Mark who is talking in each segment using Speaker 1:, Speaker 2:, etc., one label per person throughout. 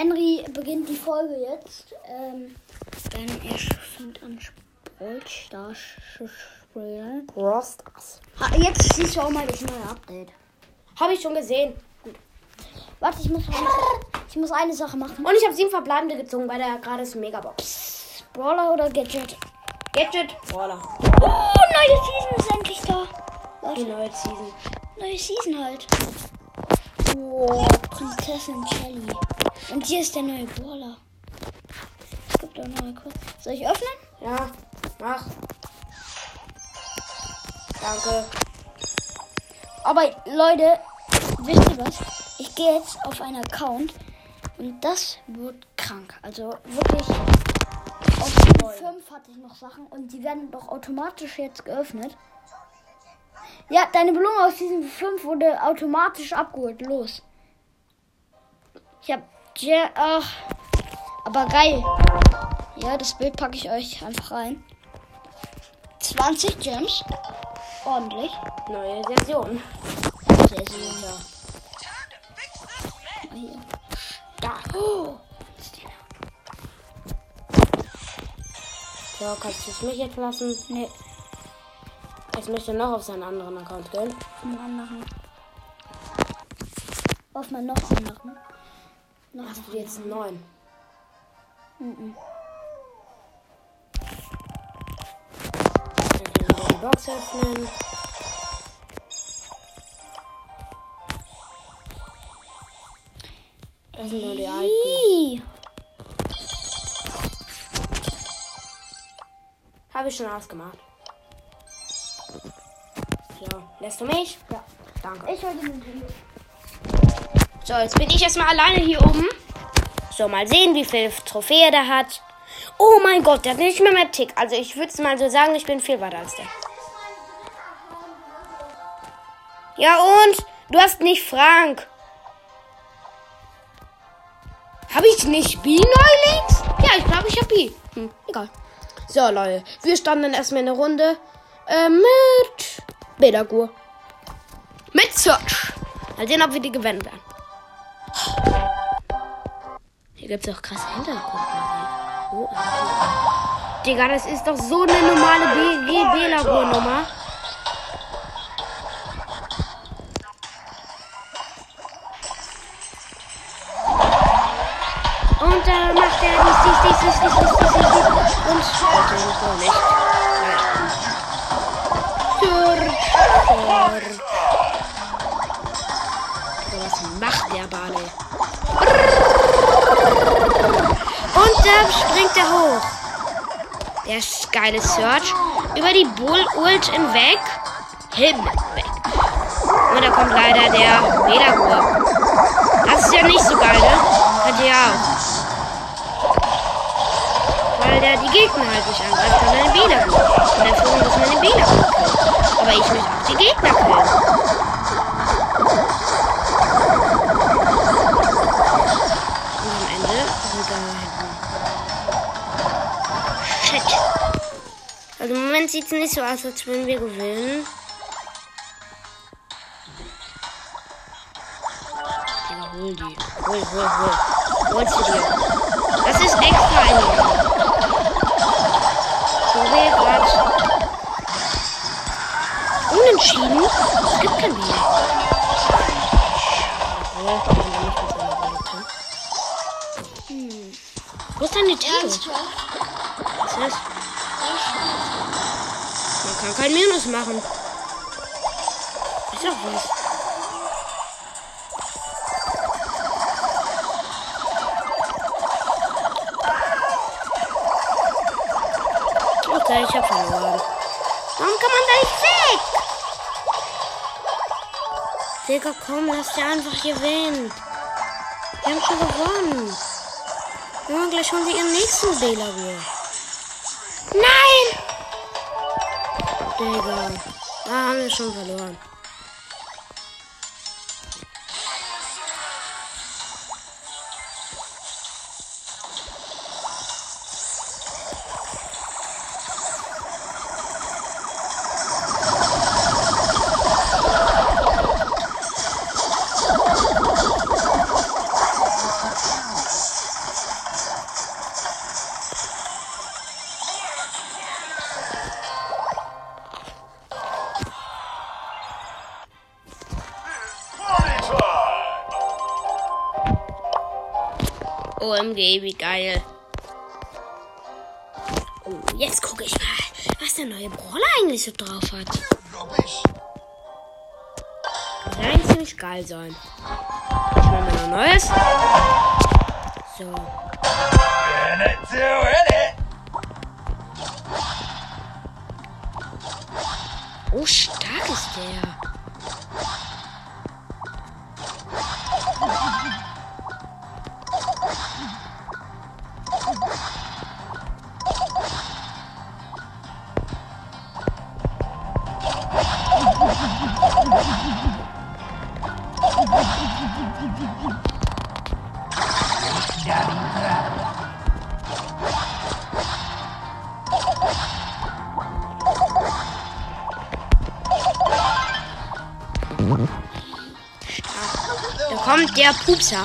Speaker 1: Henry beginnt die Folge jetzt. Ähm, denn er fängt an Brawl zu spielen. Ha, jetzt siehst du auch mal das neue Update.
Speaker 2: Habe ich schon gesehen.
Speaker 1: Warte, ich muss, eine, ich muss eine Sache machen.
Speaker 2: Und ich habe sieben verbleibende gezogen bei der gerade ist Megabox.
Speaker 1: Brawler oder Gadget?
Speaker 2: Gadget. Brawler.
Speaker 1: Oh, neue Season ist endlich da.
Speaker 2: Die
Speaker 1: Warte,
Speaker 2: neue Season.
Speaker 1: neue Season halt. Oh, Prinzessin Shelly. Und hier ist der neue Brawler. Es gibt auch neue Quest. Soll ich öffnen?
Speaker 2: Ja, mach. Danke.
Speaker 1: Aber Leute, wisst ihr was? Ich gehe jetzt auf einen Account und das wird krank. Also wirklich. Auf Season 5 hatte ich noch Sachen und die werden doch automatisch jetzt geöffnet. Ja, deine Belohnung aus Season 5 wurde automatisch abgeholt. Los. Ich hab. Ja, ach. Aber geil. Ja, das Bild packe ich euch einfach rein. 20 Gems. Ordentlich.
Speaker 2: Neue Version.
Speaker 1: Sehr, ja. Ah, hier. Da. Oh.
Speaker 2: So, kannst du es mich jetzt lassen?
Speaker 1: Nee,
Speaker 2: Jetzt möchte noch auf seinen anderen Account gehen.
Speaker 1: auf einen anderen. Auf meinen noch anderen. Noch
Speaker 2: Hast du jetzt einen neuen?
Speaker 1: Mhm.
Speaker 2: Dann können wir die Box öffnen. Das sind nur die alten. Habe ich schon ausgemacht. So, lässt du mich?
Speaker 1: Ja.
Speaker 2: Danke.
Speaker 1: Ich wollte Nintendo.
Speaker 2: So, jetzt bin ich erstmal alleine hier oben. So, mal sehen, wie viel Trophäe der hat. Oh mein Gott, der hat nicht mehr mehr Tick. Also ich würde mal so sagen, ich bin viel weiter als der. Ja und? Du hast nicht Frank. Habe ich nicht B neulich? Ja, ich glaube, ich habe B. Hm, egal. So, Leute. Wir standen dann erstmal in der Runde äh, mit Bedagur. Mit Search. Mal sehen, ob wir die gewinnen werden. Gibt es auch krasse Hintergrundmusik. Oh. Digga, das ist doch so eine normale BG-Belagur-Nummer. Er hoch. Der geile Search. Über die Bull Ult hinweg. Hinweg. Und da kommt leider der Medagur. Das ist ja nicht so geil, ne? Könnt ihr. Weil der die Gegner halt nicht angreift, kann den Medagur. Und dafür muss man den killen. Aber ich möchte auch die Gegner killen. Also im Moment sieht es nicht so aus, als würden wir gewinnen. Ja, hol die. Hol, hol, hol. Holst du dir. Das ist extra ein So wir gerade unentschieden. Es gibt kein Bier. Hm. Wo ist deine Theo? Was ist das? Kann kein Minus machen. Ist doch was. Okay, ich hab verloren. Warum kann man da nicht weg? Digga, komm, lass dir einfach gewinnen. Wir haben schon gewonnen. Ja, gleich holen sie ihren nächsten Wähler Nein! Digga, da haben wir schon verloren. OMG, wie geil. Oh, jetzt gucke ich mal, was der neue Brawler eigentlich so drauf hat. Das soll eigentlich ziemlich geil sein. Ich mache mal noch Neues. So. Oh, stark ist der. Der Pupser.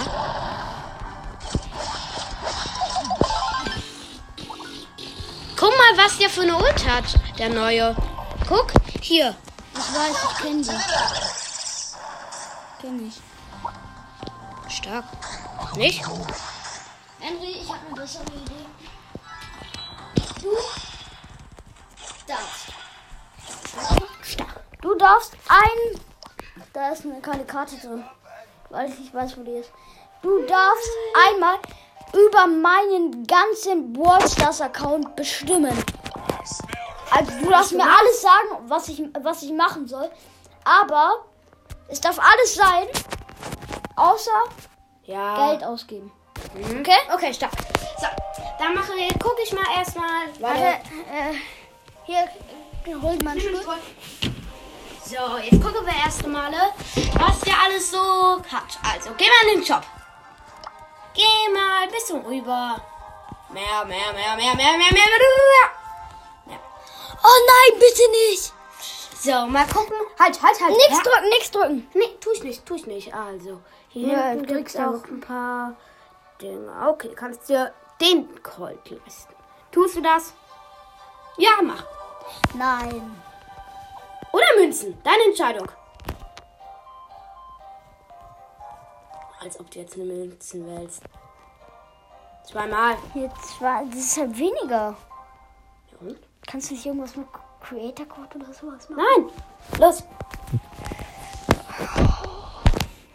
Speaker 2: Guck mal, was der für eine Ult hat, der neue. Guck, hier.
Speaker 1: Ich weiß, ich kenne die. Kenn ich.
Speaker 2: Stark. Nicht?
Speaker 1: Henry, ich habe eine bessere Idee. Du darfst.
Speaker 2: Stark.
Speaker 1: Du darfst ein. Da ist eine kleine Karte drin. Weil ich nicht weiß, wo die ist. Du darfst einmal über meinen ganzen Brawl Stars Account bestimmen. Also du darfst mir alles sagen, was ich, was ich machen soll. Aber es darf alles sein, außer
Speaker 2: Ja.
Speaker 1: Geld ausgeben.
Speaker 2: Okay? Okay, stark. So, dann mache ich, gucke ich mal erstmal.
Speaker 1: Warte, äh, hier, holt man Stuhl.
Speaker 2: So, jetzt gucken wir erst mal, was der alles so hat. Also, geh mal in den Shop. Geh mal ein bisschen rüber. Mehr, mehr, mehr, mehr, mehr, mehr, mehr, mehr. mehr.
Speaker 1: Oh nein, bitte nicht!
Speaker 2: So, mal gucken. Halt, halt, halt.
Speaker 1: Nix
Speaker 2: Ja.
Speaker 1: drücken, nix drücken.
Speaker 2: Nee, tu ich nicht, tu ich nicht. Also, hier
Speaker 1: Ja,
Speaker 2: hinten
Speaker 1: du
Speaker 2: gibt's auch ein paar Dinge. Okay, kannst dir den Colt leisten. Tust du das? Ja, mach.
Speaker 1: Nein.
Speaker 2: Oder Münzen. Deine Entscheidung. Als ob du jetzt eine Münzen wählst. Zweimal.
Speaker 1: Jetzt war, das ist halt weniger.
Speaker 2: Ja, und?
Speaker 1: Kannst du nicht irgendwas mit Creator Code oder sowas machen?
Speaker 2: Nein. Los.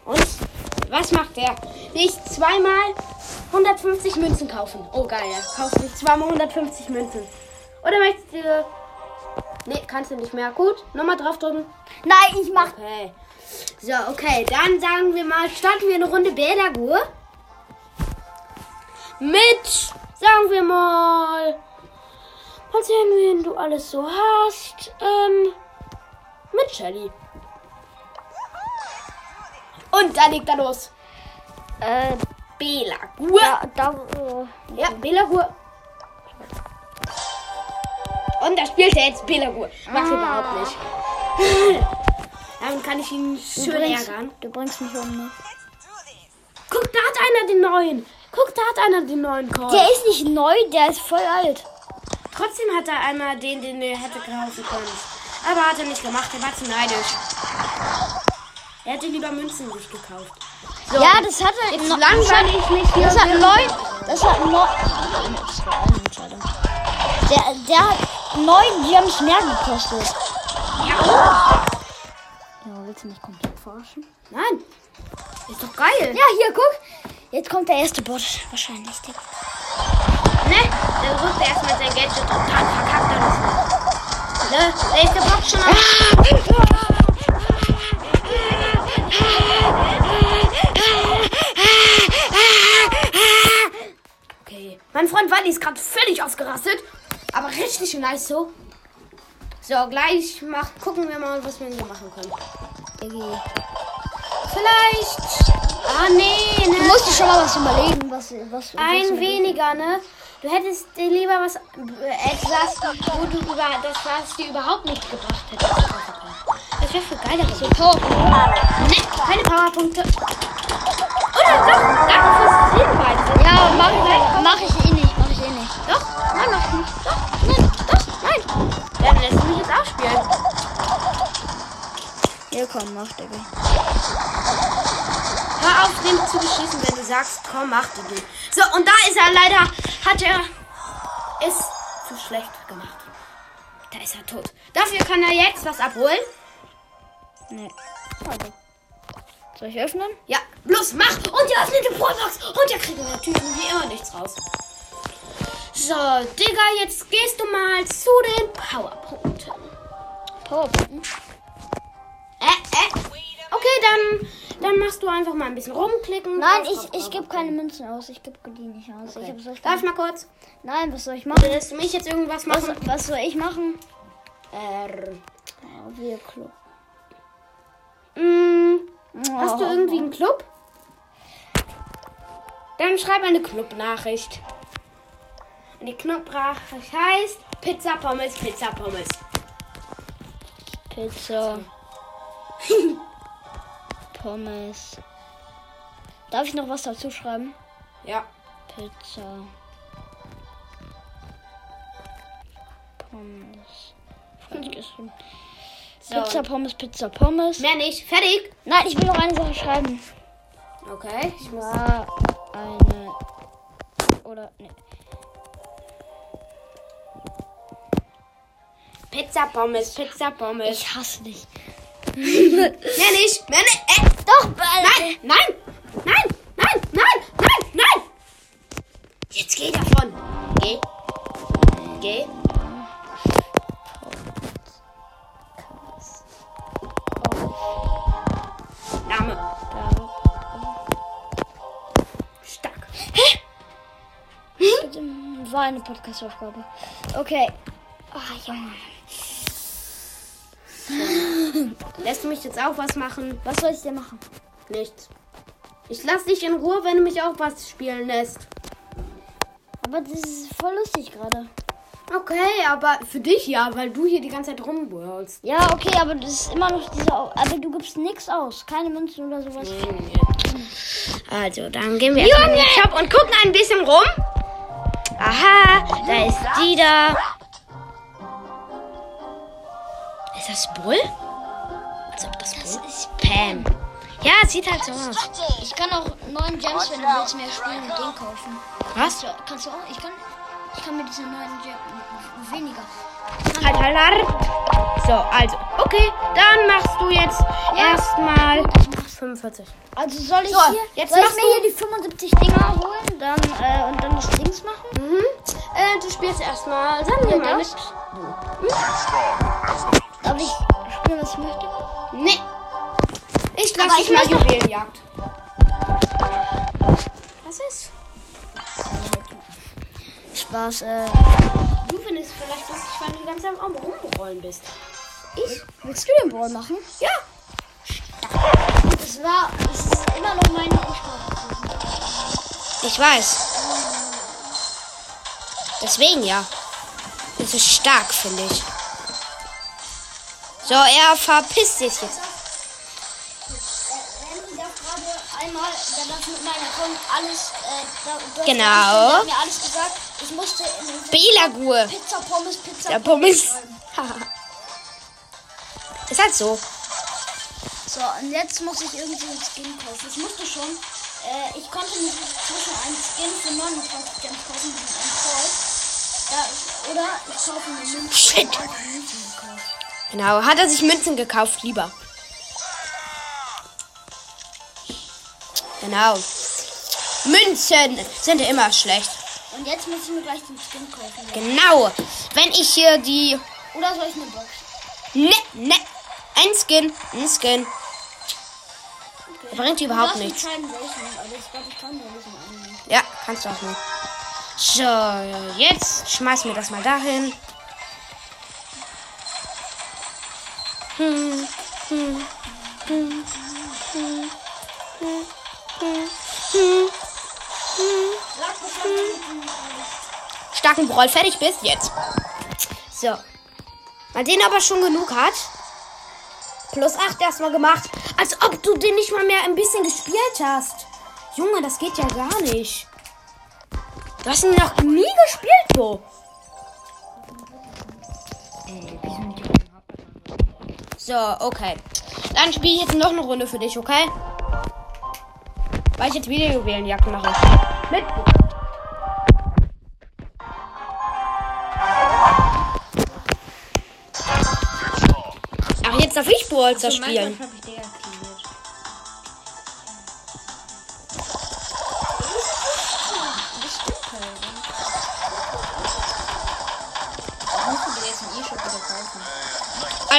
Speaker 2: Und was macht der? Nicht zweimal 150 Münzen kaufen. Oh geil, er kauft sich zweimal 150 Münzen. Oder möchtest du... Nee, kannst du nicht mehr. Gut, nochmal draufdrücken.
Speaker 1: Nein, ich mach.
Speaker 2: Okay. So, okay. Dann sagen wir mal, starten wir eine Runde Bädergur. Mit, sagen wir mal, mal sehen, wen du alles so hast. Ähm, mit Shelly. Und da legt er los.
Speaker 1: Äh,
Speaker 2: Belagur.
Speaker 1: da, da, äh,
Speaker 2: Ja, Belagur. Und da spielt er jetzt Belagur. Macht überhaupt nicht. Dann kann ich ihn schön
Speaker 1: bringst,
Speaker 2: ärgern.
Speaker 1: du bringst mich um, ne?
Speaker 2: Guck, da hat einer den neuen. Guck, da hat einer den neuen Call.
Speaker 1: Der ist nicht neu, der ist voll alt.
Speaker 2: Trotzdem hat er einmal den, den er hätte kaufen können. Aber hat er nicht gemacht, er war zu neidisch. Er hätte lieber Münzen sich gekauft. So,
Speaker 1: Ja, das hat er.
Speaker 2: jetzt
Speaker 1: no-
Speaker 2: langweile ich mich hier.
Speaker 1: Das hat neun. Das hat neun. Der, der hat neun Gems mehr gekostet.
Speaker 2: Ja.
Speaker 1: Ja, willst du mich komplett verarschen?
Speaker 2: Nein. Ist doch geil.
Speaker 1: Ja, hier, guck. Jetzt kommt der erste Bot. Wahrscheinlich, Digga.
Speaker 2: Ne? Dann rückt er erstmal sein Geld und dann verkackt er das. Ne? Da ist der Bock schon auf. Okay. Mein Freund Wally ist gerade völlig ausgerastet. Aber richtig nice so. So, gleich macht, gucken wir mal, was wir hier machen können.
Speaker 1: Diggi.
Speaker 2: Vielleicht. Ah, nee, ne?
Speaker 1: Du musst dir schon mal was überlegen, was, was
Speaker 2: Ein
Speaker 1: was-
Speaker 2: weniger, ne? Du hättest dir lieber was äh, etwas, wo du über das was dir überhaupt nicht gebracht hättest. Das wäre für geiler so Ne, keine Powerpunkte. Oder doch, danke fürs Hinweisen.
Speaker 1: Ja, mach, mach ich
Speaker 2: nein, mach nicht. Doch, nein, doch, nein. Dann lässt mich jetzt auch spielen.
Speaker 1: Ja, komm, mach, Digga.
Speaker 2: Hör auf, dem zu beschießen, wenn du sagst, komm, mach die. So, und da ist er leider, hat er es zu schlecht gemacht. Da ist er tot. Dafür kann er jetzt was abholen.
Speaker 1: Nee. Warte. Soll ich öffnen?
Speaker 2: Ja, bloß mach! Und er öffnet die Brawlbox! Und er kriegt natürlich wie immer nichts raus. So, Digga, jetzt gehst du mal zu den Powerpunkten.
Speaker 1: Powerpunkten.
Speaker 2: Äh, äh. Okay, dann, dann machst du einfach mal ein bisschen rumklicken.
Speaker 1: Nein, ich, ich gebe keine Münzen aus. Ich gebe die nicht aus. Ich hab so
Speaker 2: Darf ich mal kurz?
Speaker 1: Nein, was soll ich machen?
Speaker 2: Willst du mich jetzt irgendwas
Speaker 1: Was,
Speaker 2: machen?
Speaker 1: was soll ich machen?
Speaker 2: R.
Speaker 1: Oh, wir Club.
Speaker 2: Mm, hast du
Speaker 1: Oh.
Speaker 2: irgendwie einen Club? Dann schreib eine Club-Nachricht. Und die Club-Nachricht heißt Pizza Pommes, Pizza Pommes.
Speaker 1: Pizza. Pommes. Darf ich noch was dazu schreiben?
Speaker 2: Ja.
Speaker 1: Pizza. Pommes. Geschrieben.
Speaker 2: So.
Speaker 1: Pizza, Pommes, Pizza, Pommes.
Speaker 2: Mehr nicht. Fertig.
Speaker 1: Nein, ich will noch eine Sache schreiben.
Speaker 2: Okay. Ich.
Speaker 1: War eine. Oder. Nee.
Speaker 2: Pizza Pommes, Pizza Pommes.
Speaker 1: Ich hasse dich.
Speaker 2: Mehr nicht. Mehr nicht. Äh.
Speaker 1: Doch,
Speaker 2: Nein, nein, nein, nein, nein, nein, nein. Jetzt geh davon. Geh. Geh. Name. Stark.
Speaker 1: War eine Podcast-Aufgabe. Okay. Ah, Junge.
Speaker 2: Lässt du mich jetzt auch was machen?
Speaker 1: Was soll ich denn machen?
Speaker 2: Nichts. Ich lass dich in Ruhe, wenn du mich auch was spielen lässt.
Speaker 1: Aber das ist voll lustig gerade.
Speaker 2: Okay, aber für dich ja, weil du hier die ganze Zeit rumwirlst.
Speaker 1: Ja, okay, aber das ist immer noch dieser. Aber du gibst nichts aus. Keine Münzen oder sowas.
Speaker 2: Also, dann gehen wir erstmal in den Shop und gucken ein bisschen rum. Aha, da ist die da. Ist das Bull? Als ob das Bull ist. Pam. Ja, es sieht halt so aus.
Speaker 1: Ich kann auch neuen Gems, wenn du willst, mehr spielen und den kaufen.
Speaker 2: Was?
Speaker 1: Ja, kannst du auch? Ich kann, ich kann mir diese neuen Gems weniger.
Speaker 2: Halt, halt, halt. So, also, okay, dann machst du jetzt erstmal 45.
Speaker 1: Also soll ich
Speaker 2: So,
Speaker 1: hier,
Speaker 2: jetzt
Speaker 1: soll ich mir hier die 75 Dinger holen, dann äh, und dann das Dings machen?
Speaker 2: Mhm. Äh, du spielst erstmal, sagen wir mal,
Speaker 1: das?
Speaker 2: mit.
Speaker 1: Darf ich spielen, was ich möchte?
Speaker 2: Nee. Ich lass
Speaker 1: ich
Speaker 2: dich mal Juwelenjagd. Was ist?
Speaker 1: Spaß. Äh,
Speaker 2: Du findest vielleicht lustig, weil du die ganze Zeit am Rumrollen bist. Ich?
Speaker 1: willst du den Ball machen?
Speaker 2: Ja.
Speaker 1: Das war, das ist immer noch meine Aufgabe.
Speaker 2: Ich weiß. Deswegen ja. Das ist stark, finde ich. So, er verpisst sich jetzt.
Speaker 1: Einmal, mit alles, äh,
Speaker 2: Genau.
Speaker 1: Mir alles gesagt. Ich musste
Speaker 2: Belagur.
Speaker 1: Pizza, Pommes, Pizza,
Speaker 2: Der Pommes.
Speaker 1: schreiben.
Speaker 2: ist halt so.
Speaker 1: So, und jetzt muss ich irgendwie einen Skin kaufen. Ich musste schon, äh, ich konnte mir zwischen einen Skin für 29 Gems kaufen, diesen einen Call. Da, oder ich kaufe mir Münzen.
Speaker 2: Shit. Genau. Hat er sich Münzen gekauft, lieber. Genau. Münzen sind immer schlecht.
Speaker 1: Und jetzt muss ich mir gleich den Skin kaufen.
Speaker 2: Genau. Wenn ich hier die.
Speaker 1: Oder soll ich eine Box?
Speaker 2: Ne, ne. Ein Skin. Ein Skin.
Speaker 1: Okay.
Speaker 2: Bringt überhaupt nichts.
Speaker 1: welchen, ich glaube, ich.
Speaker 2: Ja, kannst du auch nicht. So, jetzt schmeiß mir das mal dahin. Hm, hm, hm, hm, hm, hm, hm, hm. Starken Brawl fertig bist jetzt. So. Mal den aber schon genug hat. Plus 8 erstmal gemacht. Als ob du den nicht mal mehr ein bisschen gespielt hast. Junge, das geht ja gar nicht. Du hast ihn noch nie gespielt, Bo. So, okay. Dann spiele ich jetzt noch eine Runde für dich, okay? weil ich jetzt wieder Juwelenjagd mache. Mit. Ach, jetzt darf ich Brawlster spielen.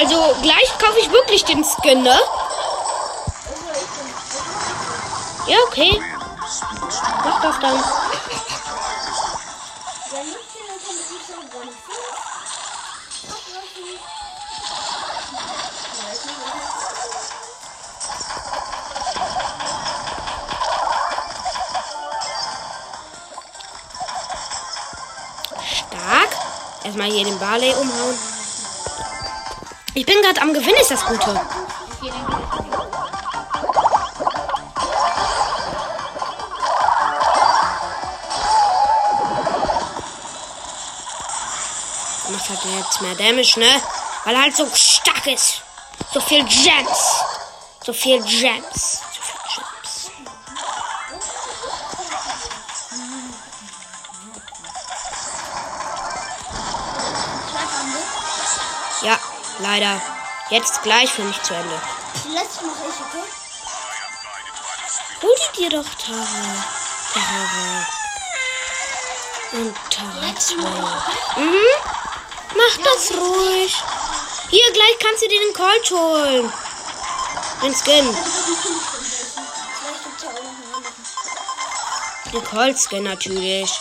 Speaker 2: Also, gleich kaufe ich wirklich den Skin, ne? Ja, okay. Mach das dann. Stark. Erstmal hier den Barley umhauen. Ich bin gerade am Gewinn, ist das Gute. Macht halt jetzt mehr Damage, ne? Weil er halt so stark ist. So viel Gems. So viel Gems. So viel Gems. Ja, leider. Jetzt gleich für mich zu Ende.
Speaker 1: Die letzte mache ich, okay?
Speaker 2: Hol die dir doch, Tara. Tara. Und Tara 2. Mhm. Mach das ruhig. Hier, gleich kannst du dir den Colt holen. Den Skin.
Speaker 1: Ja.
Speaker 2: Den Colt-Skin natürlich.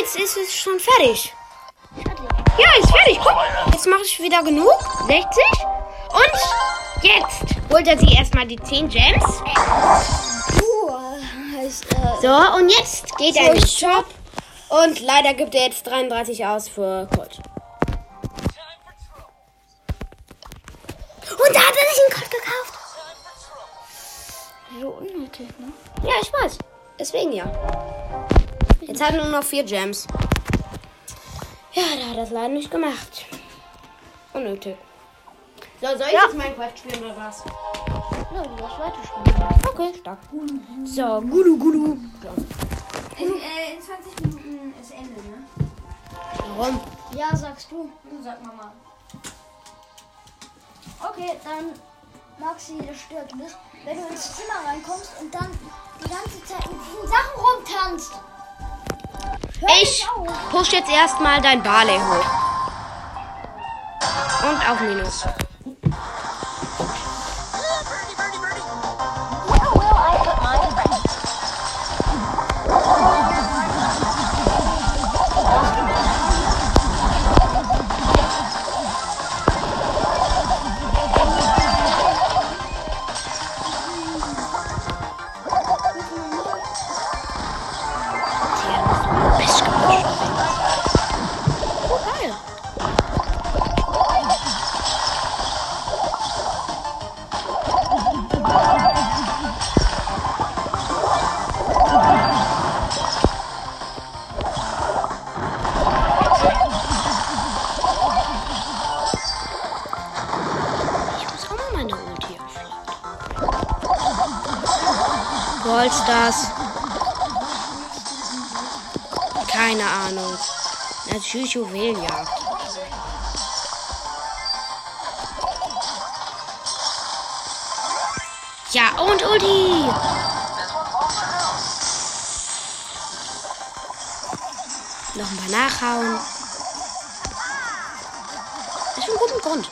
Speaker 2: Jetzt ist es schon fertig.
Speaker 1: Fertig.
Speaker 2: Ja, ist fertig. Guck, jetzt mache ich wieder genug. 60. Und jetzt holt er sich erstmal die 10 Gems. So, und jetzt geht er in den Shop. Und leider gibt er jetzt 33 aus für Colt. Und da hat er sich einen Colt gekauft.
Speaker 1: so unnötig, ne?
Speaker 2: Ja, ich weiß. Deswegen ja. Jetzt hat er nur noch vier Gems. Ja, da hat er es leider nicht gemacht. Unnötig. So, soll ich
Speaker 1: Ja.
Speaker 2: jetzt Minecraft spielen oder was?
Speaker 1: Ja, du darfst weiterspielen.
Speaker 2: Okay, stark. So, Gulu Gulu.
Speaker 3: In, äh, in 20 Minuten ist Ende, ne?
Speaker 2: Warum?
Speaker 1: Ja, sagst du.
Speaker 3: Du sag Mama.
Speaker 1: Okay, dann Maxi, das stört du bist, wenn du ins Zimmer reinkommst und dann die ganze Zeit mit diesen Sachen rumtanzt.
Speaker 2: Ich push jetzt erstmal dein Barley hoch. Und auf Minus. Ballstars. Keine Ahnung. Natürlich Juwelenjagd. Ja, und Ulti. Noch ein paar nachhauen. Das ist ein guter Grund.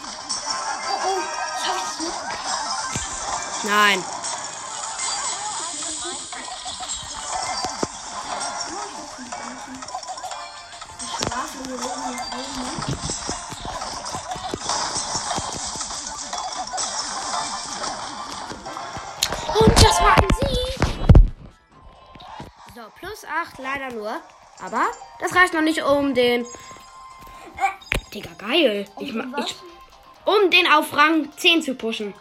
Speaker 1: Oh, oh, schaff ich das nicht?
Speaker 2: Nein. Und das war ein Sieg. So, plus 8 leider nur. Aber das reicht noch nicht um den. Digga, geil. Ich, ma- ich, um den auf Rang 10 zu pushen.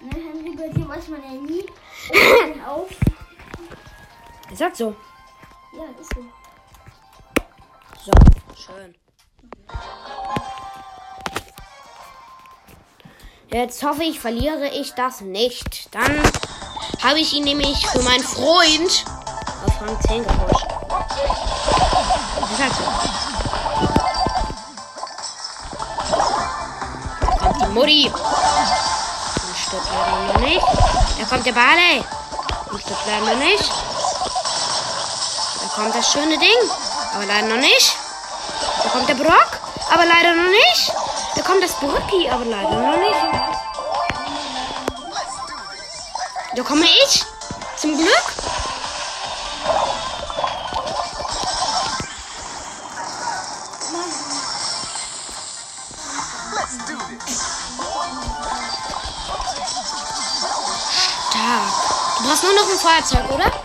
Speaker 1: Ne, Henry, bei dir weiß man ja nie. Auf.
Speaker 2: Ist das so?
Speaker 1: So.
Speaker 2: Schön. Jetzt hoffe ich, verliere ich das nicht. Dann habe ich ihn nämlich für meinen Freund auf Rang 10 gepusht. Das ist halt so. Kommt die Mutti. Und stirbt leider noch nicht. Da kommt der Barley. Und stirbt leider noch nicht. Da kommt das schöne Ding. Aber leider noch nicht. Da kommt der Brock. Aber leider noch nicht. Da kommt das Brücki. Aber leider noch nicht. Da komme ich. Zum Glück. Stark. Du brauchst nur noch ein Feuerzeug, oder?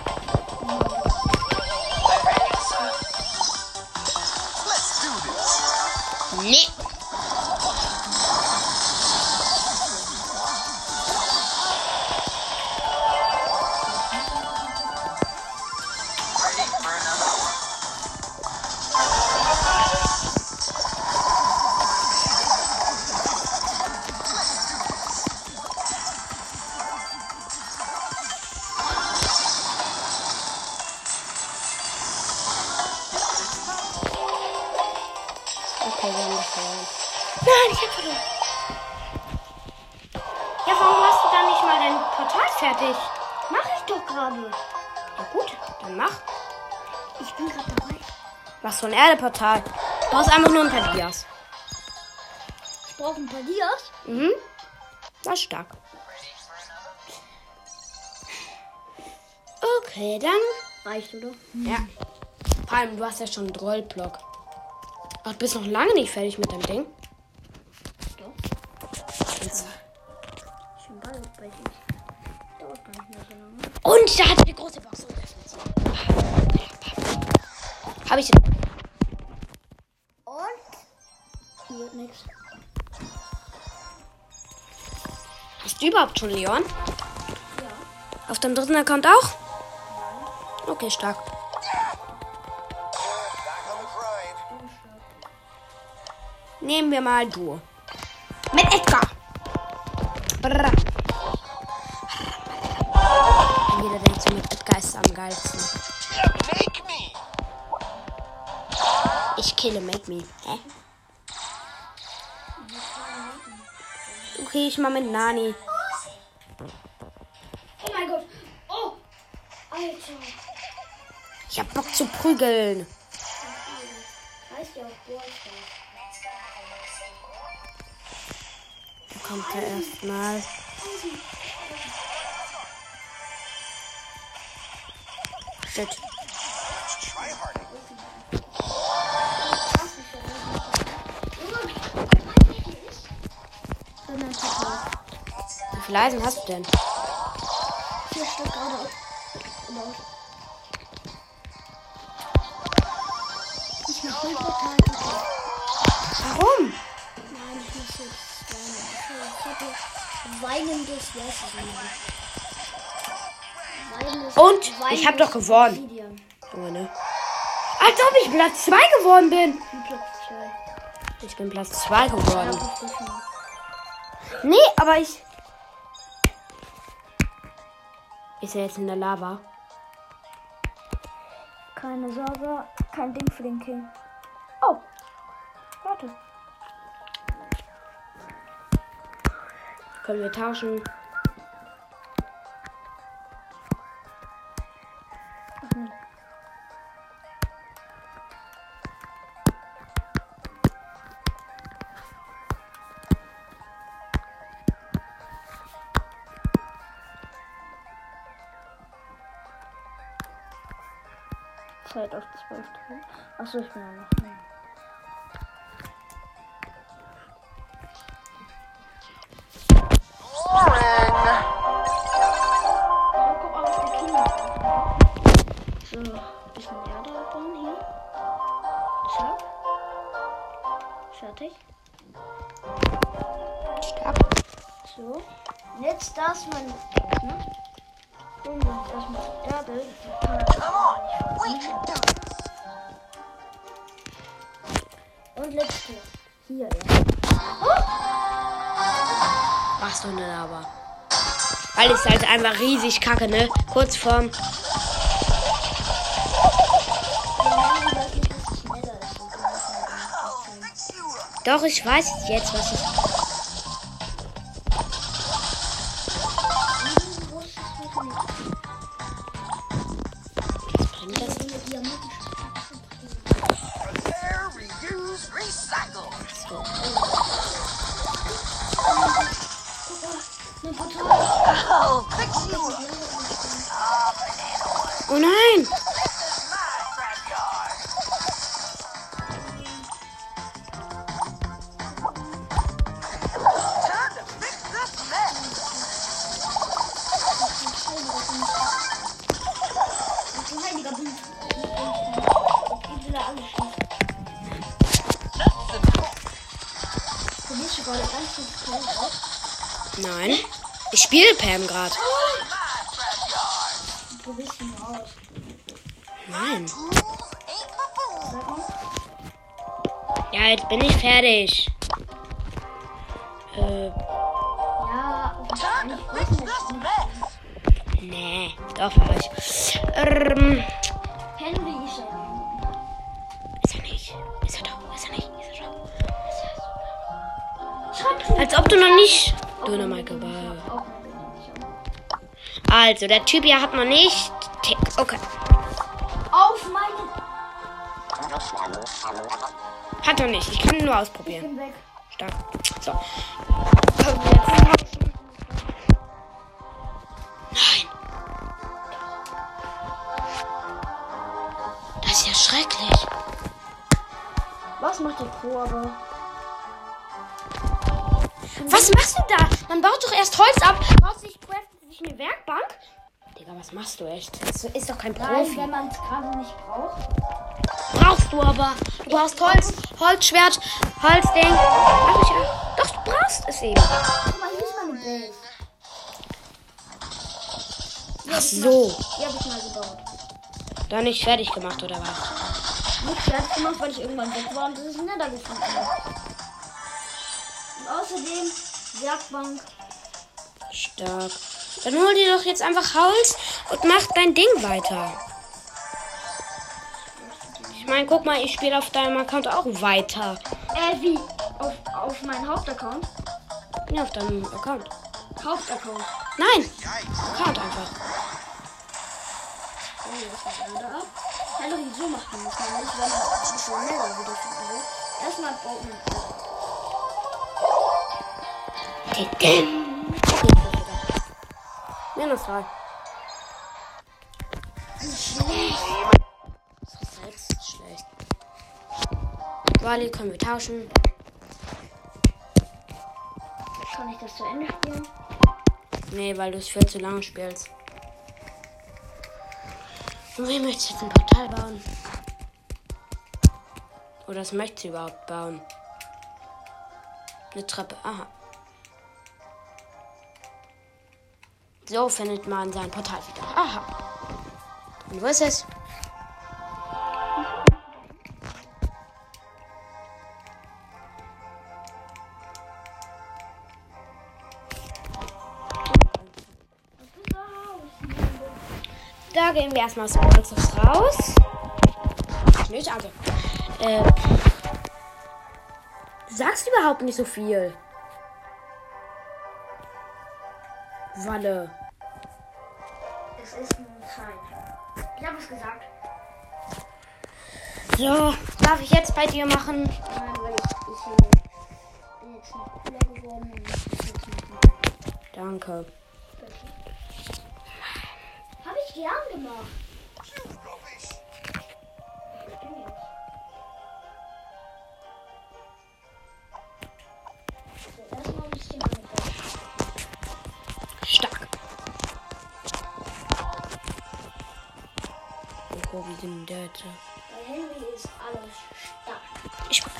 Speaker 1: Mach
Speaker 2: so ein Erdeportal. Du brauchst einfach nur ein paar Dias.
Speaker 1: Ich brauche ein paar Dias.
Speaker 2: Mhm. Das ist stark. Okay, dann.
Speaker 1: Reicht, oder?
Speaker 2: Ja. Vor allem, du hast ja schon einen Drollblock. Ach, du bist noch lange nicht fertig mit dem Ding.
Speaker 1: Doch.
Speaker 2: Jetzt-
Speaker 1: Ich bin bald bei dir. Dauert gar nicht mehr so lange.
Speaker 2: Und da hat die große Box. Habe ich.
Speaker 1: Und?
Speaker 2: Du überhaupt schon Leon?
Speaker 1: Ja.
Speaker 2: Auf deinem dritten Account auch? Okay, stark. Nehmen wir mal du. Mit Edgar. Brrr. Jeder denkt so, mit Edgar ist am geilsten.
Speaker 4: Make me!
Speaker 2: Ich kille Make Me. Hä? Okay, ich mal mit Nani.
Speaker 1: Oh mein Gott. Oh. Alter.
Speaker 2: Ich hab Bock zu prügeln.
Speaker 1: Heißt ja auch.
Speaker 2: Da kommt er erstmal. Shit.
Speaker 1: Sondern Portal.
Speaker 2: Viele Eisen hast du denn?
Speaker 1: Vier Stück gerade. Genau. Ich mach kaputt.
Speaker 2: Warum?
Speaker 1: Nein, ich muss jetzt weinen. Ich hatte weinendes. Weinendes,
Speaker 2: Und? Ich
Speaker 1: weinendes
Speaker 2: hab doch gewonnen. Oh, ne? Als ob ich Platz 2 geworden bin. Ich bin Platz 2 geworden. Nee, aber ich. Ist er jetzt in der Lava?
Speaker 1: Keine Sorge, kein Ding für den King. Oh, warte.
Speaker 2: Können wir tauschen?
Speaker 1: Zeit auf 12 Tage. Achso, ich bin ja noch. Zack. Fertig.
Speaker 2: Stark.
Speaker 1: So. Und jetzt das mein Gegner. Und das mit Erde. Und letzte. Hier, ja.
Speaker 2: Machst du nicht aber. Weil es halt einfach riesig kacke, ne? Kurz vorm. Doch, ich weiß jetzt, was ich. Was Nein. Ich spiele Pam gerade.
Speaker 1: Du bist.
Speaker 2: Nein. Ja, jetzt bin ich fertig. Äh,
Speaker 1: Ja,
Speaker 2: nee. Doch, war ich. Ähm, Ob du noch nicht.
Speaker 1: Nicht an.
Speaker 2: Also, der Typ hier hat noch nicht. Tick. Okay.
Speaker 1: Auf meine.
Speaker 2: Hat noch nicht. Ich kann ihn nur
Speaker 1: Ich
Speaker 2: ausprobieren.
Speaker 1: bin weg.
Speaker 2: Stark. So. Nein. Das ist ja schrecklich.
Speaker 1: Was macht der Pro aber?
Speaker 2: Was machst du da? Man baut doch erst Holz ab, baut sich, craftet sich eine Werkbank. Digga, was machst du echt? Das ist doch kein
Speaker 1: Nein,
Speaker 2: Profi.
Speaker 1: wenn man es gerade nicht braucht.
Speaker 2: Brauchst du aber. Du brauchst Holz, Holzschwert, Holzding. Ach, ich, doch, du brauchst es eben.
Speaker 1: Guck mal, hier ist meine Base.
Speaker 2: Ach so.
Speaker 1: Die habe ich mal gebaut.
Speaker 2: Doch nicht fertig gemacht, oder was?
Speaker 1: Nicht fertig gemacht, weil ich irgendwann weg war und das ist netter gefunden habe. Und außerdem Werkbank.
Speaker 2: Stark. Dann hol dir doch jetzt einfach Holz und mach dein Ding weiter. Ich meine, guck mal, ich spiele auf deinem Account auch weiter.
Speaker 1: Äh, wie? Auf, auf meinen Hauptaccount?
Speaker 2: Ja, auf deinem Account.
Speaker 1: Hauptaccount.
Speaker 2: Nein, Account einfach.
Speaker 1: Oh, das ist gerade ab. Hallo, so macht man das nämlich, wenn man schneller wieder. Erstmal baut man
Speaker 2: Ticken. Minus drei. So selbst schlecht. Wally können wir tauschen.
Speaker 1: Kann ich das zu Ende spielen?
Speaker 2: Nee, weil du es viel zu lange spielst. Und wie möchtest du jetzt ein Portal bauen? Oder was möchtest du überhaupt bauen? Eine Treppe. Aha. So findet man sein Portal wieder. Aha. Und wo ist es? Da gehen wir erstmal aus dem Holzhaus raus. Nicht, also. Äh, du sagst überhaupt nicht so viel. Walle.
Speaker 1: Es ist nun Zeit. Ich habe es gesagt.
Speaker 2: So, darf ich jetzt bei dir machen?
Speaker 1: Nein, weil ich, ich bin jetzt noch cooler geworden und ich jetzt machen.
Speaker 2: Danke.
Speaker 1: Habe ich gern gemacht.
Speaker 2: Kobi den Dörte.
Speaker 1: Bei Henry ist alles stark.
Speaker 2: Ich weiß.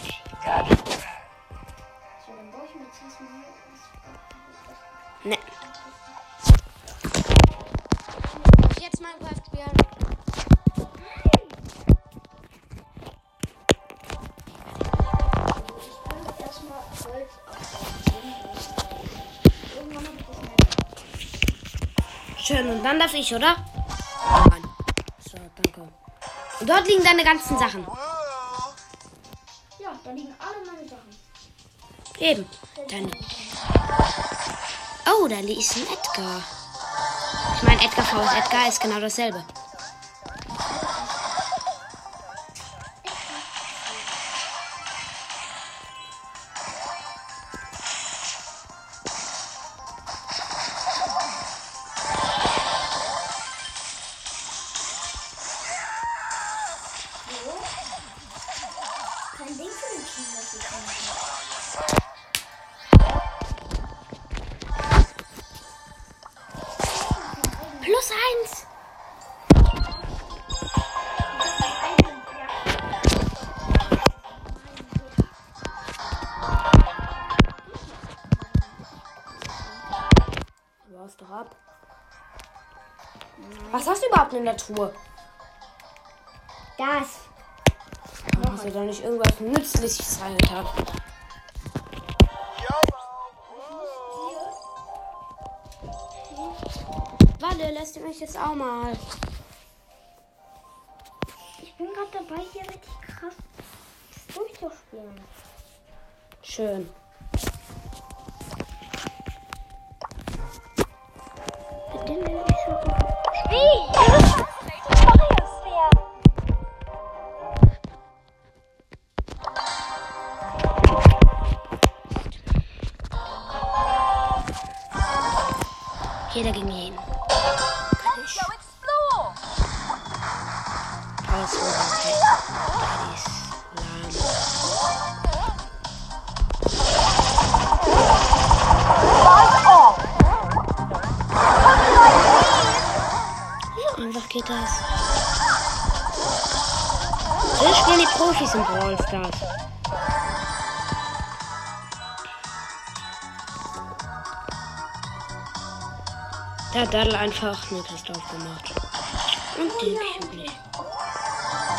Speaker 1: So, dann brauche ich mir jetzt erstmal hier.
Speaker 2: Ne. Jetzt Minecraft spielen. Schön, und dann darf ich, oder? Dort liegen deine ganzen Sachen.
Speaker 1: Ja, da liegen alle meine Sachen.
Speaker 2: Eben. Dann. Oh, da ist ein Edgar. Ich meine, Edgar vs. Edgar ist genau dasselbe. Eins. Du hast doch ab. Was hast du überhaupt in der Truhe?
Speaker 1: Das.
Speaker 2: Hast du da nicht irgendwas Nützliches reingetan? Warte, mich jetzt auch mal.
Speaker 1: Ich bin gerade dabei, hier richtig krass durchzuspielen.
Speaker 2: Schön. Einfach eine Kiste aufgemacht. Und den Kübel.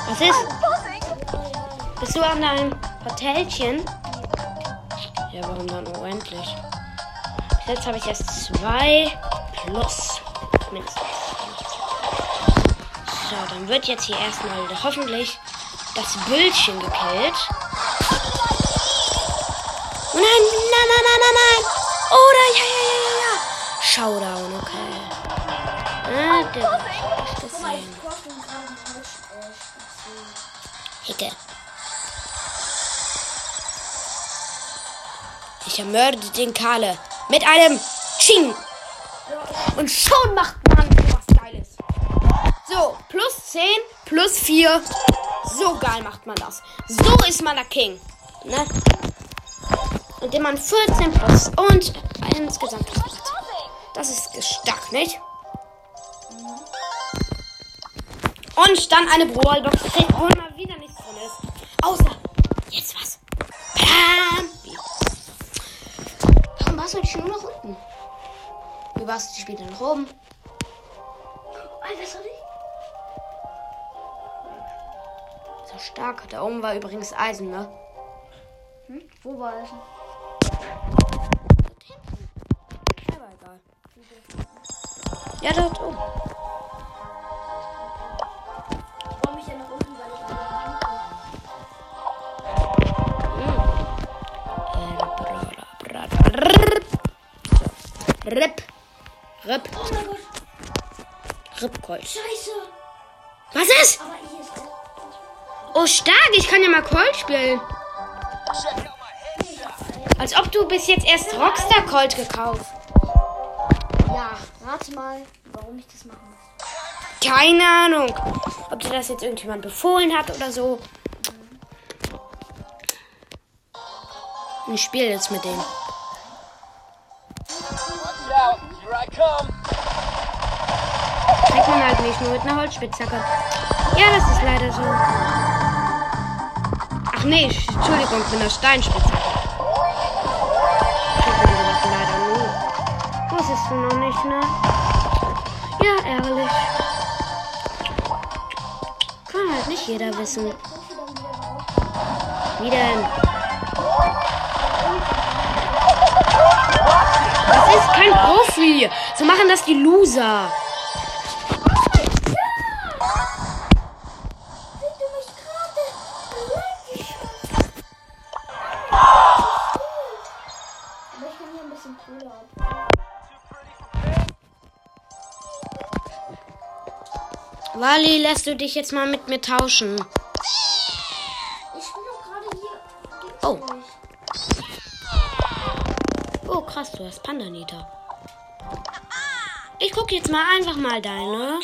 Speaker 2: Was ist? Bist du an deinem Hotelchen? Ja, warum dann unendlich? Bis jetzt habe ich erst zwei plus mindestens. So, dann wird jetzt hier erstmal hoffentlich das Bildchen gekillt. Oh nein, nein, nein, nein, nein, nein. Oder ja, ja, ja, ja, ja. Showdown, okay. Ah, der. Ich ermorde den Kahle mit einem Ching. Und schon macht man was Geiles. So, plus 10, plus 4. So geil macht man das. So ist man der King. Ne? Indem man 14 plus und insgesamt plus 13. Das ist stark, nicht? Und dann eine Brawlbox, wo mal wieder nichts drin ist. Außer jetzt was. Bam! Warum warst du eigentlich nur nach unten? Wie warst du später nach oben?
Speaker 1: Alter, sorry.
Speaker 2: So stark. Da oben war übrigens Eisen, ne?
Speaker 1: Hm? Wo war
Speaker 2: egal. Ja, dort oben. Rip. Rip.
Speaker 1: Oh mein Gott,
Speaker 2: Ripcolt.
Speaker 1: scheiße.
Speaker 2: Was ist?
Speaker 1: Aber hier ist auch.
Speaker 2: Oh, stark. Ich kann ja mal Colt spielen. Als ob du bis jetzt erst Rockstar Colt gekauft.
Speaker 1: Ja, rate mal, warum ich das mache.
Speaker 2: Keine Ahnung. Ob dir das jetzt irgendjemand befohlen hat oder so. Ich spiele jetzt mit dem. Halt nicht nur mit einer Holzspitzhacke. Ja, das ist leider so. Ach nee, Entschuldigung, mit einer Steinspitzhacke. Wusstest du noch nicht, ne? Ja, ärgerlich. Kann halt nicht jeder wissen. Wie denn? Was ist kein Profi. So machen das die Loser. Wally, lässt du dich jetzt mal mit mir tauschen?
Speaker 1: Ich spiele doch gerade hier
Speaker 2: Oh.
Speaker 1: euch.
Speaker 2: Oh, krass, du hast Pandanita. Ich guck jetzt mal einfach mal deine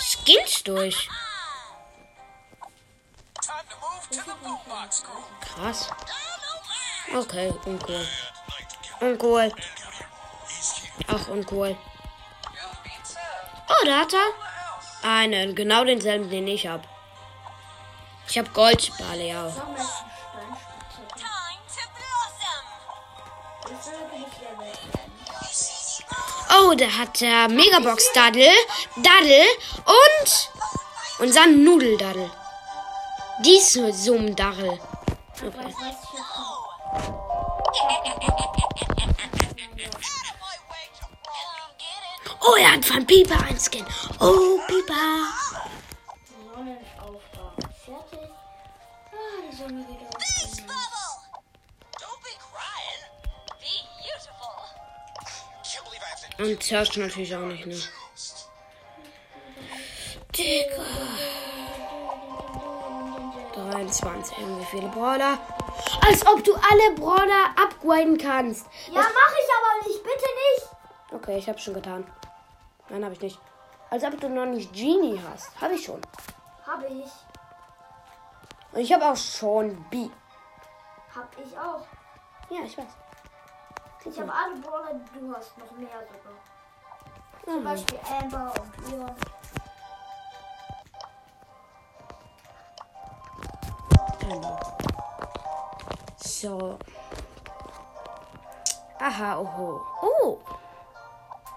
Speaker 2: Skills durch. Krass. Okay, uncool. Uncool. Auch uncool. Oh, da hat er einen, genau denselben, den ich hab. Ich hab Goldbale, ja. Oh, da hat er Megabox Daddel, Daddel und unser Nudeldaddel. Dies Summdaddel.
Speaker 1: Was weiß
Speaker 2: Oh, er hat von Pipa ein Skin. Oh, Pipa.
Speaker 1: Sonnenaufgang. Fertig. Ah, die Sonne.
Speaker 4: Don't be crying. Beautiful. Have to
Speaker 2: Und Search natürlich auch nicht, ne? Digga. 23. Wie viele Brawler? Als ob du alle Brawler upgraden kannst.
Speaker 1: Ja, mach ich aber nicht. Bitte nicht.
Speaker 2: Okay, ich hab's schon getan. Nein, habe ich nicht. Als ob du noch nicht Genie hast. Habe ich schon.
Speaker 1: Habe ich.
Speaker 2: Und ich habe auch schon B.
Speaker 1: Hab ich auch.
Speaker 2: Ja, ich weiß.
Speaker 1: Ich habe alle Brawler, die du hast. Noch mehr sogar. Zum Beispiel Amber und Leon.
Speaker 2: Genau. So. Aha, oho. Oh.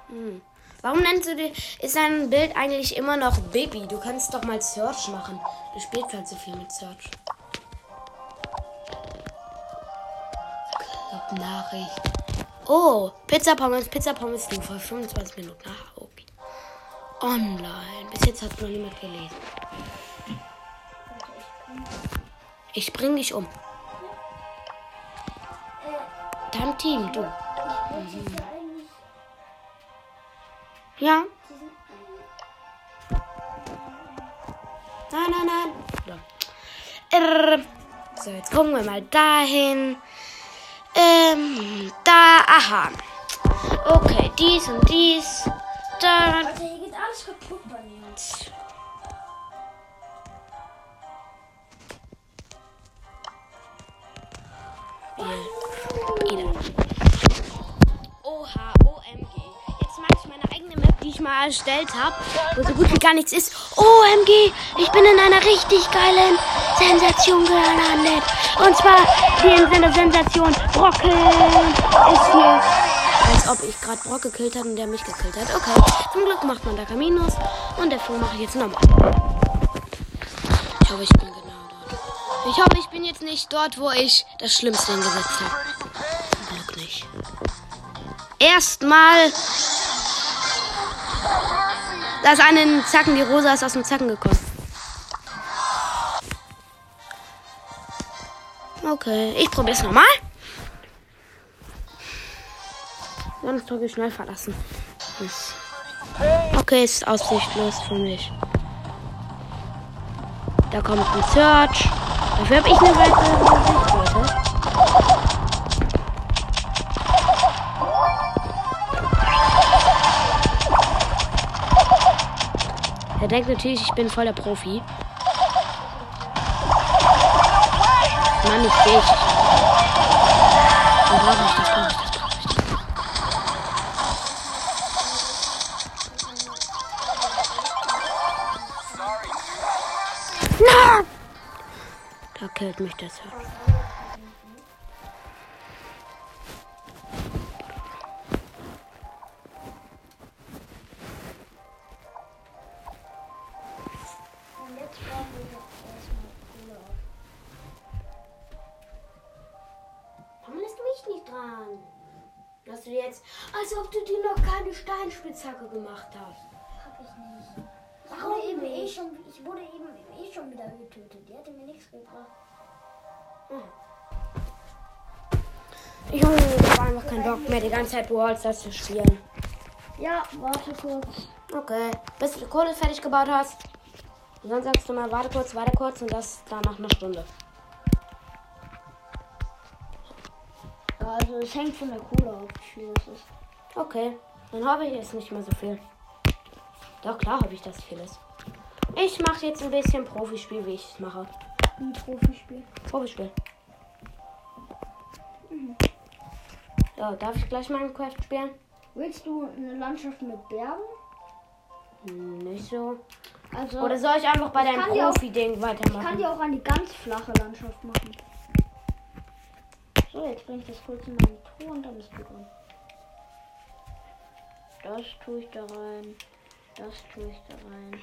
Speaker 2: Hm. Warum nennst du dich, ist dein Bild eigentlich immer noch Baby? Du kannst doch mal Search machen. Du spielst halt so viel mit Search. Club Nachricht. Oh, Pizza Pommes, Pizza Pommes, du vor 25 Minuten. Ah, okay. Online. Bis jetzt hat noch niemand gelesen. Ich bring dich um. Dein Team, du.
Speaker 1: Ist ja?
Speaker 2: Ja? Nein, nein, nein. So. Irr. So, jetzt gucken wir mal dahin. Ähm, da, aha. Okay, dies und dies. Da.
Speaker 1: Alter, hier geht alles kaputt
Speaker 2: mal erstellt habe, wo so gut wie gar nichts ist. OMG, ich bin in einer richtig geilen Sensation gelandet. Und zwar in der Sensation Brocken ist hier. Als ob ich gerade Brock gekillt habe und der mich gekillt hat. Okay, zum Glück macht man da Minus. Und dafür mache ich jetzt nochmal. Ich hoffe, ich bin genau dort. Ich hoffe, ich bin jetzt nicht dort, wo ich das Schlimmste hingesetzt habe. Zum nicht. Erstmal. Da ist eine Zacken, die Rosa ist aus dem Zacken gekommen. Okay, ich probiere es nochmal. Sonst drücke ich schnell verlassen. Okay, ist aussichtlos für mich. Da kommt ein Search. Dafür habe ich eine weitere denkt natürlich, ich bin voll der Profi. Mann, ich gehe. Das brauche ich, das brauche ich, das brauche ich. Nein! Da killt mich Search.
Speaker 1: Schon wieder getötet. Die hätte mir nichts gebracht.
Speaker 2: Ich habe einfach keinen Bock mehr, die ganze Zeit Brawl Stars zu spielen.
Speaker 1: Ja, warte kurz.
Speaker 2: Okay. Bis du die Kohle fertig gebaut hast. Und dann sagst du mal, warte kurz, warte kurz und das dann nach einer Stunde.
Speaker 1: Also es hängt von der Kohle ab, wie viel das ist.
Speaker 2: Okay. Dann habe ich jetzt nicht mehr so viel. Doch, klar habe ich das vieles. Ich mache jetzt ein bisschen Profispiel, wie ich es mache.
Speaker 1: Ein Profispiel.
Speaker 2: Profispiel. So, darf ich gleich Minecraft spielen?
Speaker 1: Willst du eine Landschaft mit Bergen?
Speaker 2: Hm, Nicht so.
Speaker 1: Also,
Speaker 2: Oder soll ich einfach bei
Speaker 1: Ich
Speaker 2: deinem Profi-Ding
Speaker 1: ich kann
Speaker 2: weitermachen?
Speaker 1: dir auch eine ganz flache Landschaft machen. So, jetzt bringe ich das kurz in meine Truhe und dann ist du dran. Das tue ich da rein. Das tue ich da rein.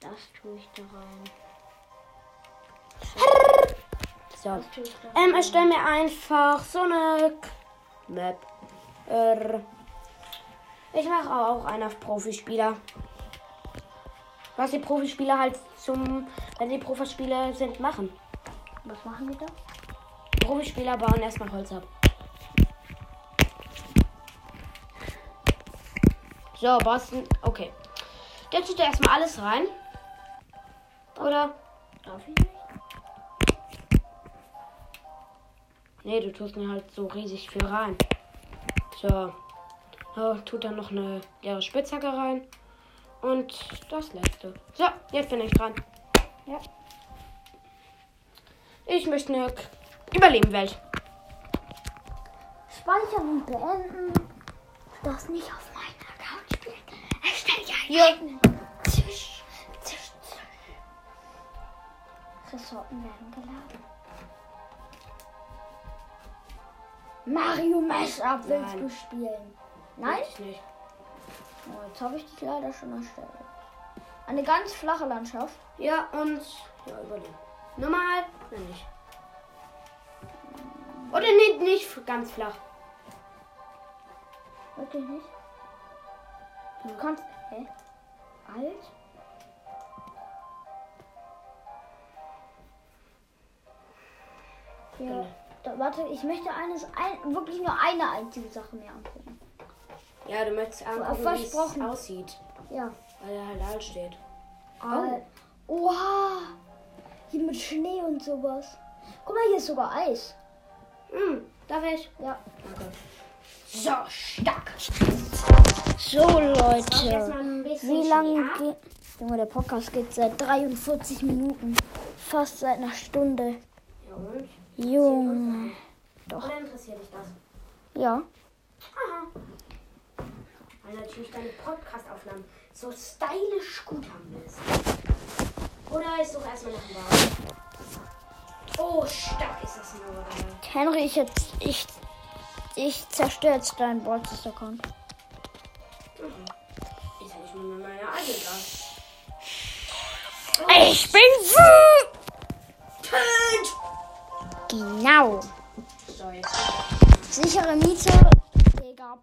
Speaker 1: Das tue ich da rein.
Speaker 2: So.
Speaker 1: Das tue ich da rein.
Speaker 2: Ähm, erstell mir einfach so eine Map. Äh, ich mache auch einen auf Profispieler. Was die Profispieler halt zum, wenn die Profispieler sind, machen.
Speaker 1: Was machen wir da?
Speaker 2: Profispieler bauen erstmal Holz ab. So, Boston. Okay. Jetzt tut er erstmal alles rein. Oder?
Speaker 1: Darf ich nicht?
Speaker 2: Nee, du tust mir halt so riesig viel rein. So. Oh, tut dann noch eine leere Spitzhacke rein. Und das letzte. So, jetzt bin ich dran.
Speaker 1: Ja.
Speaker 2: Ich möchte eine Überlebenwelt.
Speaker 1: Speichern und beenden. Darfst nicht auf meinen Account spielen. Erstell
Speaker 2: Ja.
Speaker 1: Ressourcen werden geladen. Mario Mashup willst
Speaker 2: Nein.
Speaker 1: du spielen? Nein?
Speaker 2: Ich nicht.
Speaker 1: Oh, jetzt habe ich dich leider schon erstellt. Eine ganz flache Landschaft.
Speaker 2: Ja, und. Ja, überleben. Normal, oder nicht? Oder nicht, nicht ganz flach.
Speaker 1: Wirklich nicht? Du kannst. Hä? Alt? Ja.
Speaker 2: Genau.
Speaker 1: Da, warte, ich möchte eines, ein, wirklich nur eine einzige Sache mehr angucken.
Speaker 2: Ja, du möchtest angucken,
Speaker 1: was
Speaker 2: wie es aussieht.
Speaker 1: Ja.
Speaker 2: Weil er halt alt steht.
Speaker 1: Al- Oha! Hier mit Schnee und sowas. Guck mal, hier ist sogar Eis.
Speaker 2: Hm, darf ich?
Speaker 1: Ja.
Speaker 2: Danke. So, stark.
Speaker 1: So, Leute. Wie lange geht. Junge, der Podcast geht seit 43 Minuten. Fast seit einer Stunde.
Speaker 2: Ja, und?
Speaker 1: Junge.
Speaker 2: Oder interessiert dich das?
Speaker 1: Ja.
Speaker 2: Aha. Weil natürlich deine Podcast-Aufnahmen so stylisch gut haben willst. Oder ich suche erstmal nach dem Baum. Oh, stark ist das nur.
Speaker 1: Henry, ich jetzt. Ich. Ich zerstöre jetzt deinen Broadcast-Account.
Speaker 2: Ist ja nicht nur meine eigene Gas.
Speaker 1: Ich bin Genau.
Speaker 2: So, jetzt.
Speaker 1: Sichere Miete. Digga.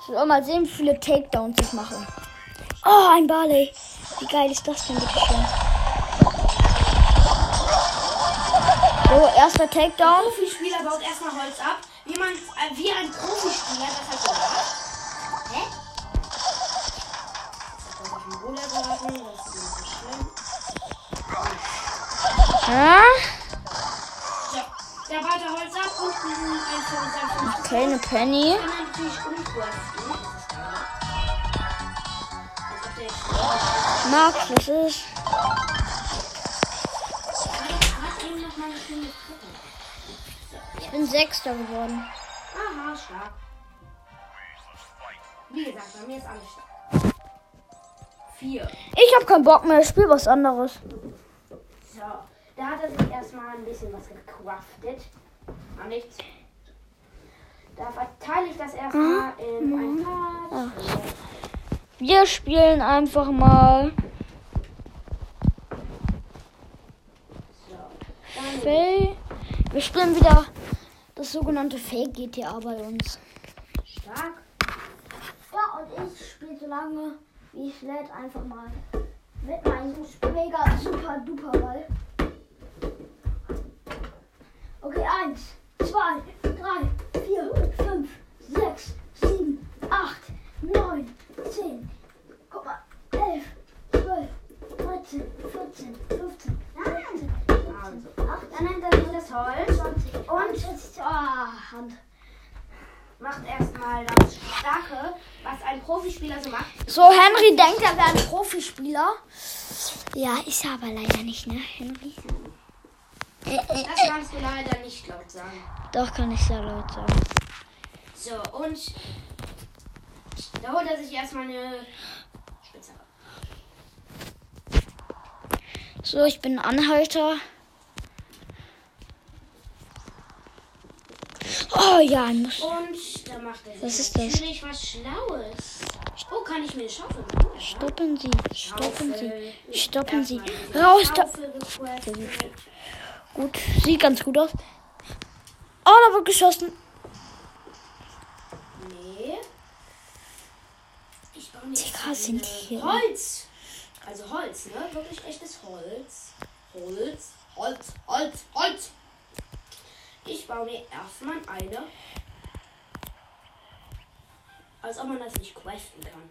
Speaker 1: Ich will auch mal sehen, wie viele Takedowns ich mache. Oh, ein Barley. Wie geil ist das denn, bitte schön? So, erster Takedown.
Speaker 2: Profispieler baut erstmal Holz ab. Wie man, äh, wie ein Profispieler das halt so macht. Hä? Das hat auf den Ruder geraten, das ist nicht so schlimm.
Speaker 1: Ja?
Speaker 2: So, der baut da Holz ab und ein ein
Speaker 1: Okay, eine Penny. Max, was ist? Ich bin Sechster geworden.
Speaker 2: Aha, stark. Wie gesagt, bei mir ist alles stark. Vier.
Speaker 1: Ich hab keinen Bock mehr, ich spiel was anderes.
Speaker 2: So, da hat er sich erstmal ein bisschen was gecraftet. Aber nichts. Da verteile ich das erstmal in ein paar.
Speaker 1: Wir spielen einfach mal
Speaker 2: So.
Speaker 1: Wir spielen wieder das sogenannte Fake GTA bei uns.
Speaker 2: Stark.
Speaker 1: Ja, und ich spiele so lange, wie es lädt, einfach mal mit meinem mega super duper Ball. Okay, eins, zwei, drei, vier, fünf, sechs, sieben, acht, neun, zehn. Guck mal, elf, zwölf, dreizehn, vierzehn, fünfzehn, sechzehn,
Speaker 2: Also,
Speaker 1: 18,
Speaker 2: dann nimmt er sich das Holz
Speaker 1: 20 und ah, Hand.
Speaker 2: macht erstmal das Starke, was ein Profispieler so macht.
Speaker 1: So, Henry denkt, er wäre ein Profispieler. Ja, ist er aber leider nicht, ne, Henry?
Speaker 2: Das kannst du leider nicht laut sagen.
Speaker 1: Doch, kann ich sehr laut sagen.
Speaker 2: So, und da holt er sich erstmal eine Spitzhacke.
Speaker 1: So, ich bin Anhalter. Oh ja, ich muss.
Speaker 2: Und da macht er
Speaker 1: Was ist das?
Speaker 2: was Schlaues. Oh, kann ich mir Schaufel machen?
Speaker 1: Stoppen Sie, stoppen Sie,
Speaker 2: Schaufel.
Speaker 1: stoppen Sie.
Speaker 2: Erstmal diese
Speaker 1: Raus da. Gut, sieht ganz gut aus. Oh, da wird geschossen.
Speaker 2: Nee. Ich baue mir
Speaker 1: Digga, sind hier-
Speaker 2: Holz. Also Holz, ne? Wirklich echtes Holz. Holz, Holz, Holz, Holz. Ich baue mir erstmal eine. Als ob man das nicht craften kann.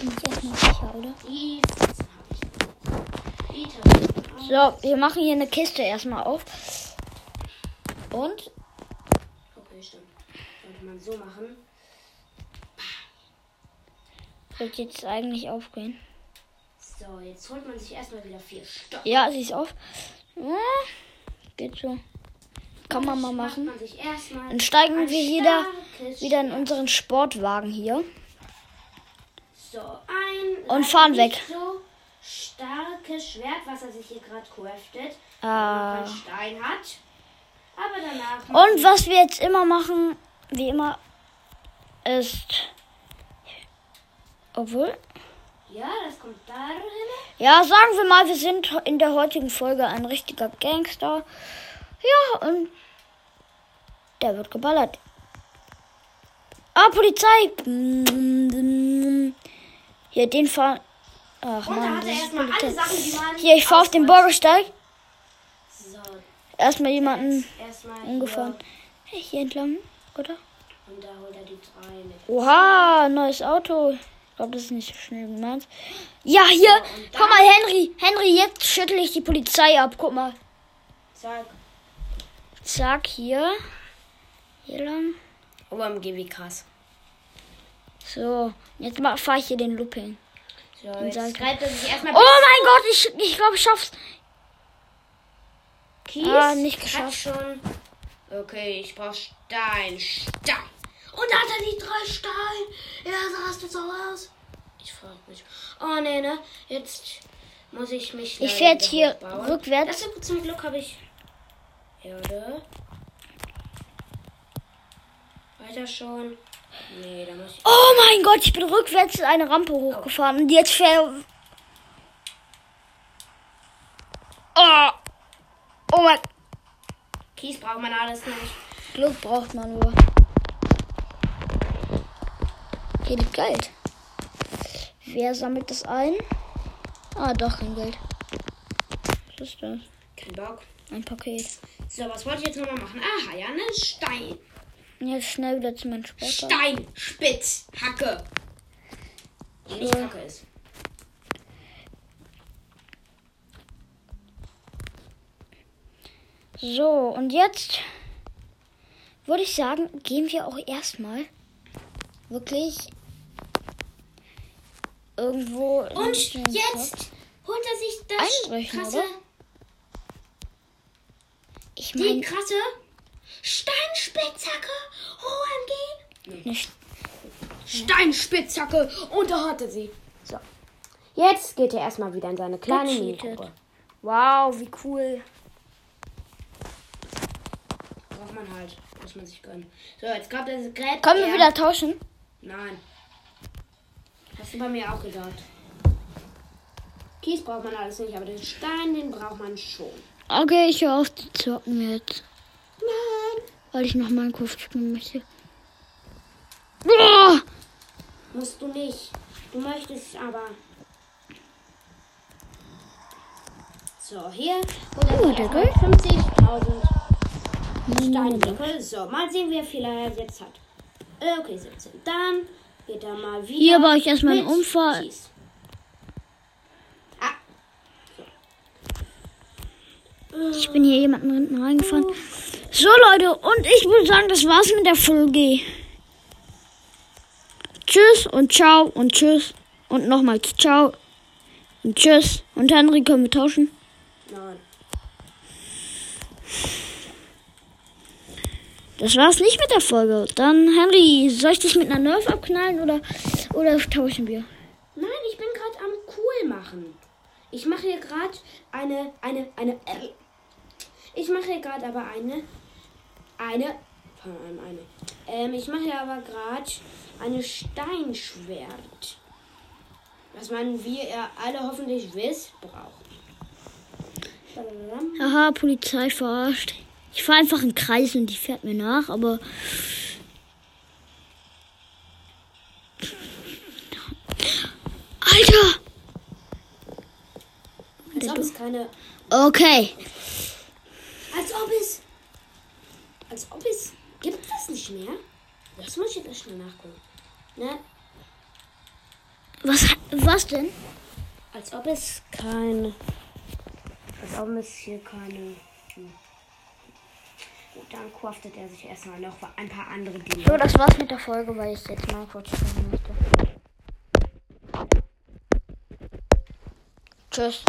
Speaker 1: Bin ich erstmal sicher, oder?
Speaker 2: Die 14 habe ich. Die Tasten.
Speaker 1: So, wir machen hier eine Kiste erstmal auf. Und
Speaker 2: Okay, stimmt. Sollte man so machen.
Speaker 1: sollte jetzt eigentlich aufgehen.
Speaker 2: So, jetzt holt man sich erstmal wieder vier Stock.
Speaker 1: Ja, sie ist auf. Ja, geht so. Kann man mal machen.
Speaker 2: Man
Speaker 1: Dann steigen wir wieder, wieder in unseren Sportwagen hier.
Speaker 2: So, ein.
Speaker 1: Und fahren weg.
Speaker 2: So starkes Schwert, was er sich hier gerade craftet.
Speaker 1: Ah.
Speaker 2: Ein Stein hat. Aber danach.
Speaker 1: Und was wir jetzt immer machen, wie immer, ist. Obwohl.
Speaker 2: Ja, das kommt dahin.
Speaker 1: Ja, sagen wir mal, wir sind in der heutigen Folge ein richtiger Gangster. Ja, und der wird geballert. Ah, Polizei! Hier, den fahren. Ach
Speaker 2: Und da
Speaker 1: man,
Speaker 2: hat er erstmal alle. Sachen, die man.
Speaker 1: Hier, ich fahre auf den. Bürgersteig.
Speaker 2: So,
Speaker 1: Erstmal jemanden
Speaker 2: erstmal
Speaker 1: umgefahren.
Speaker 2: Hier.
Speaker 1: Hier entlang, oder?
Speaker 2: Und da holt er die drei.
Speaker 1: Oha, neues Auto. Ich glaube, das ist nicht so schnell wie meins. Ja, hier.
Speaker 2: dann-
Speaker 1: Guck mal, Henry. Henry, jetzt schüttel ich die Polizei ab. Guck mal.
Speaker 2: Zack.
Speaker 1: Zack, hier. Hier lang.
Speaker 2: OMG, wie krass.
Speaker 1: So, jetzt fahre ich hier den Looping.
Speaker 2: So, jetzt greift er sich erstmal
Speaker 1: Oh mein Gott, ich, ich glaube, ich schaff's.
Speaker 2: Kies.
Speaker 1: Ah, nicht geschafft.
Speaker 2: schon. Okay, ich brauch Stein. Stein. Und da hat er die drei Steine. Ja, so hast du so aus. Ich frag mich. Oh, nee, ne? Jetzt muss ich mich.
Speaker 1: Ich
Speaker 2: leider
Speaker 1: fähr jetzt
Speaker 2: wieder
Speaker 1: hier
Speaker 2: hochbauen.
Speaker 1: rückwärts.
Speaker 2: Das zum Glück habe ich. Erde. Weiter schon. Nee, da muss ich.
Speaker 1: Oh mein Gott, ich bin rückwärts eine Rampe hochgefahren. Und jetzt fähr. Oh. Oh mein
Speaker 2: Kies braucht man alles nicht.
Speaker 1: Glück braucht man nur. Hier liegt Geld. Wer sammelt das ein? Ah, doch, kein Geld. Was ist das?
Speaker 2: Kein Bock.
Speaker 1: Ein Paket.
Speaker 2: So, was wollte ich jetzt nochmal machen? Aha, ja, ne? Stein.
Speaker 1: Jetzt schnell wieder zu meinem Sport.
Speaker 2: Stein, Spitz, Hacke. Die nicht
Speaker 1: Ja.
Speaker 2: Hacke ist.
Speaker 1: So, und jetzt würde ich sagen, gehen wir auch erstmal wirklich irgendwo.
Speaker 2: Und jetzt holt er sich das
Speaker 1: Einbrechen,
Speaker 2: krasse,
Speaker 1: oder? Ich
Speaker 2: die
Speaker 1: meine,
Speaker 2: krasse Steinspitzhacke. OMG.
Speaker 1: nicht.
Speaker 2: Steinspitzhacke. Und da hat er sie. So. Jetzt geht er erstmal wieder in seine kleine. Minigruppe.
Speaker 1: Wow, wie cool.
Speaker 2: Braucht man halt. Muss man sich gönnen. So, jetzt kommt er. Gerät
Speaker 1: Können wir
Speaker 2: er-
Speaker 1: wieder tauschen?
Speaker 2: Nein. Hast du bei mir auch gesagt. Kies braucht man alles nicht, aber den Stein, den braucht man schon.
Speaker 1: Okay, ich höre auf zu zocken jetzt. Nein. Weil ich noch Minecraft spielen möchte. Boah!
Speaker 2: Musst du nicht. Du möchtest aber. So, hier.
Speaker 1: Oh, der Gold.
Speaker 2: 50.000 Steinblöcke. So, mal sehen, wie viel er jetzt hat. Äh, Okay, 17. Dann geht er mal wieder.
Speaker 1: Hier baue ich erstmal einen Unfall.
Speaker 2: Kies. Ah,
Speaker 1: Ich bin hier jemanden hinten reingefahren. So, Leute, und ich würde sagen, das war's mit der Folge. Tschüss und ciao und tschüss. Und nochmals ciao und tschüss. Und Henry können wir tauschen.
Speaker 2: nein.
Speaker 1: Das war's nicht mit der Folge. Dann, Henry, soll ich dich mit einer Nerf abknallen oder, oder tauschen wir?
Speaker 2: Nein, ich bin gerade am cool machen. Ich mache hier gerade eine, eine, eine, äh, ich mache hier gerade aber eine, eine, von einem eine. Ähm, ich mache aber gerade eine Steinschwert. Was man, wie ihr alle hoffentlich wisst, braucht.
Speaker 1: Haha, Polizei verarscht. Ich fahre einfach einen Kreis und die fährt mir nach, aber. Alter!
Speaker 2: Als ob es keine,
Speaker 1: Okay.
Speaker 2: als ob es, als ob es, gibt es nicht mehr? Das muss ich jetzt schnell nachgucken. Ne?
Speaker 1: Was, was denn?
Speaker 2: Als ob es kein. Als ob es hier keine. Hm. Gut, dann craftet er sich erstmal noch ein paar andere Dinge.
Speaker 1: So, das war's mit der Folge, weil ich jetzt mal kurz spielen möchte. Tschüss.